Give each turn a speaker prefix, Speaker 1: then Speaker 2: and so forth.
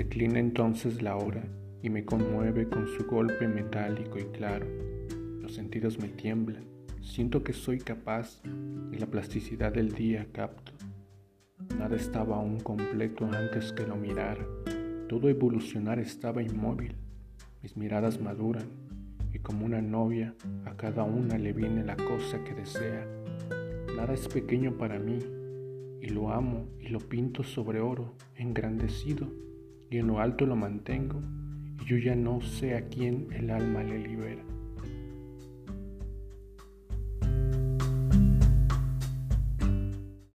Speaker 1: Declina entonces la hora y me conmueve con su golpe metálico y claro. Los sentidos me tiemblan, siento que soy capaz y la plasticidad del día capto. Nada estaba aún completo antes que lo mirara. Todo evolucionar estaba inmóvil. Mis miradas maduran y como una novia a cada una le viene la cosa que desea. Nada es pequeño para mí y lo amo y lo pinto sobre oro engrandecido y en lo alto lo mantengo y yo ya no sé a quién el alma le libera.